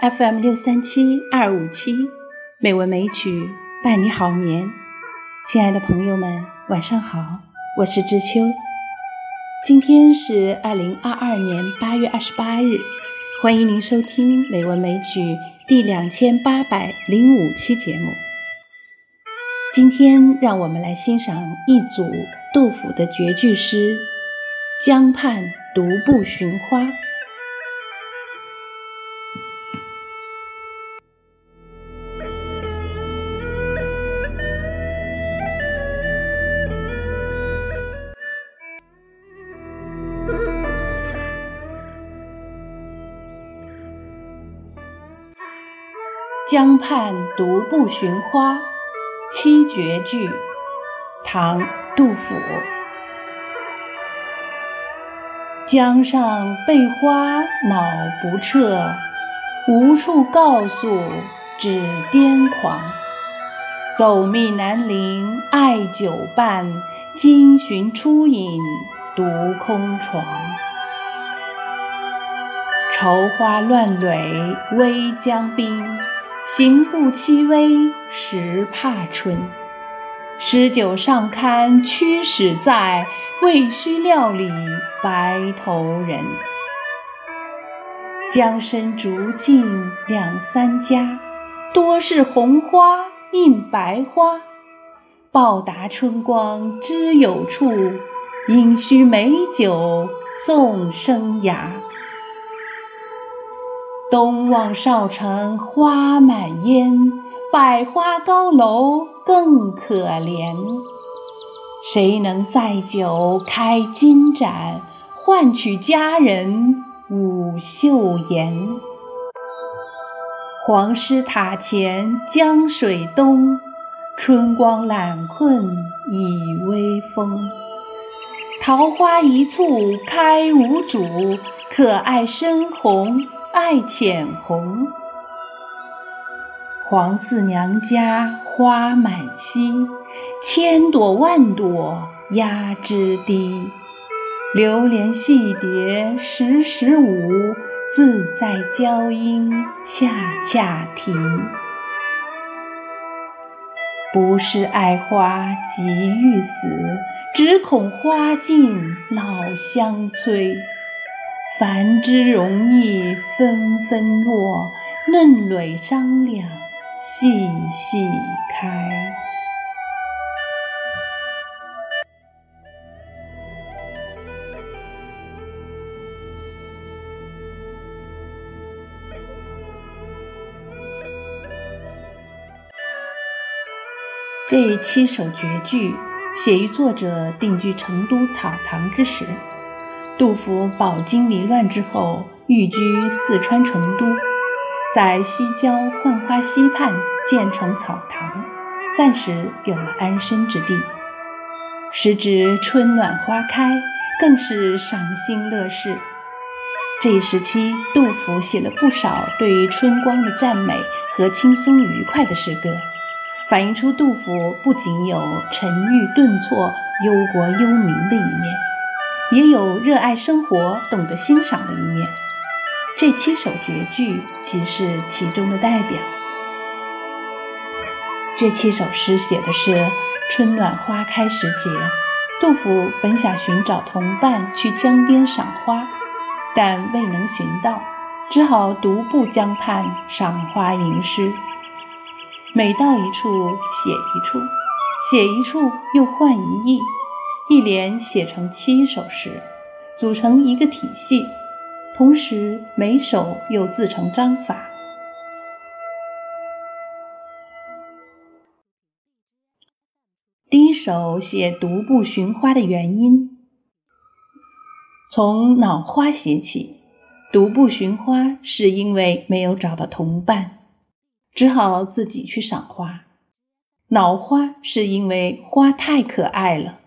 FM 六三七二五七，美文美曲伴你好眠。亲爱的朋友们，晚上好，我是知秋。今天是二零二二年八月二十八日，欢迎您收听《美文美曲》第两千八百零五期节目。今天，让我们来欣赏一组杜甫的绝句诗《江畔独步寻花》。江畔独步寻花，七绝句，唐·杜甫。江上被花恼不彻，无处告诉只癫狂。走密南陵爱酒伴，今寻初饮独空床。愁花乱蕊微江滨。行步凄微时怕春，诗酒尚堪驱使在，未须料理白头人。江深竹径两三家，多是红花映白花。报答春光知有处，应须美酒送生涯。东望少城花满烟，百花高楼更可怜。谁能载酒开金盏，换取佳人舞袖颜？黄师塔前江水东，春光懒困倚微风。桃花一簇开无主，可爱深红。爱浅红，黄四娘家花满蹊，千朵万朵压枝低。流连戏蝶时时舞，自在娇莺恰恰啼。不是爱花急欲死，只恐花尽老相催。繁枝容易纷纷落，嫩蕊张两细细开。这七首绝句写于作者定居成都草堂之时。杜甫饱经离乱之后，寓居四川成都，在西郊浣花溪畔建成草堂，暂时有了安身之地。时值春暖花开，更是赏心乐事。这一时期，杜甫写了不少对于春光的赞美和轻松愉快的诗歌，反映出杜甫不仅有沉郁顿挫、忧国忧民的一面。也有热爱生活、懂得欣赏的一面。这七首绝句即是其中的代表。这七首诗写的是春暖花开时节，杜甫本想寻找同伴去江边赏花，但未能寻到，只好独步江畔赏花吟诗。每到一处写一处，写一处又换一意。一连写成七首诗，组成一个体系，同时每首又自成章法。第一首写独步寻花的原因，从恼花写起。独步寻花是因为没有找到同伴，只好自己去赏花；恼花是因为花太可爱了。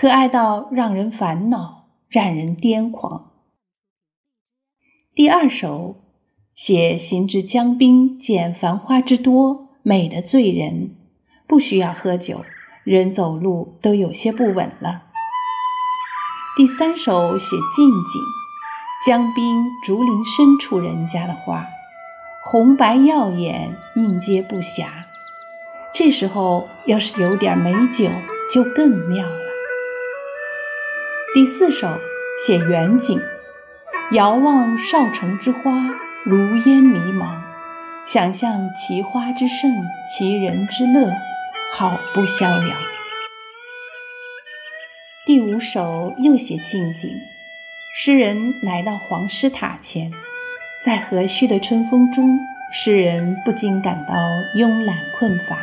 可爱到让人烦恼，让人癫狂。第二首写行至江滨，见繁花之多，美得醉人，不需要喝酒，人走路都有些不稳了。第三首写近景，江滨竹林深处人家的花，红白耀眼，应接不暇。这时候要是有点美酒，就更妙了。第四首写远景，遥望少城之花，如烟迷茫，想象其花之盛，其人之乐，好不逍遥。第五首又写近景，诗人来到黄师塔前，在和煦的春风中，诗人不禁感到慵懒困乏，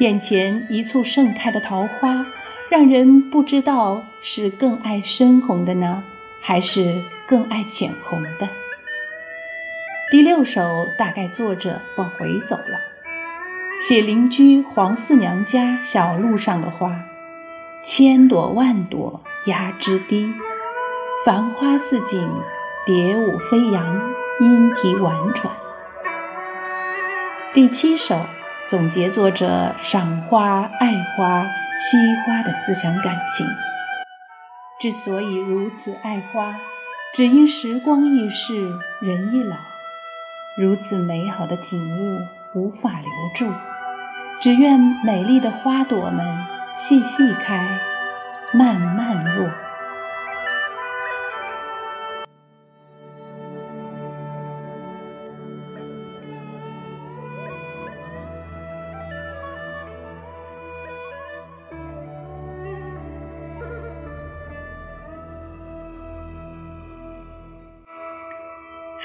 眼前一簇盛开的桃花。让人不知道是更爱深红的呢，还是更爱浅红的。第六首大概作者往回走了，写邻居黄四娘家小路上的花，千朵万朵压枝低，繁花似锦，蝶舞飞扬，莺啼婉转。第七首总结作者赏花爱花。惜花的思想感情，之所以如此爱花，只因时光易逝，人易老，如此美好的景物无法留住，只愿美丽的花朵们细细开，慢慢落。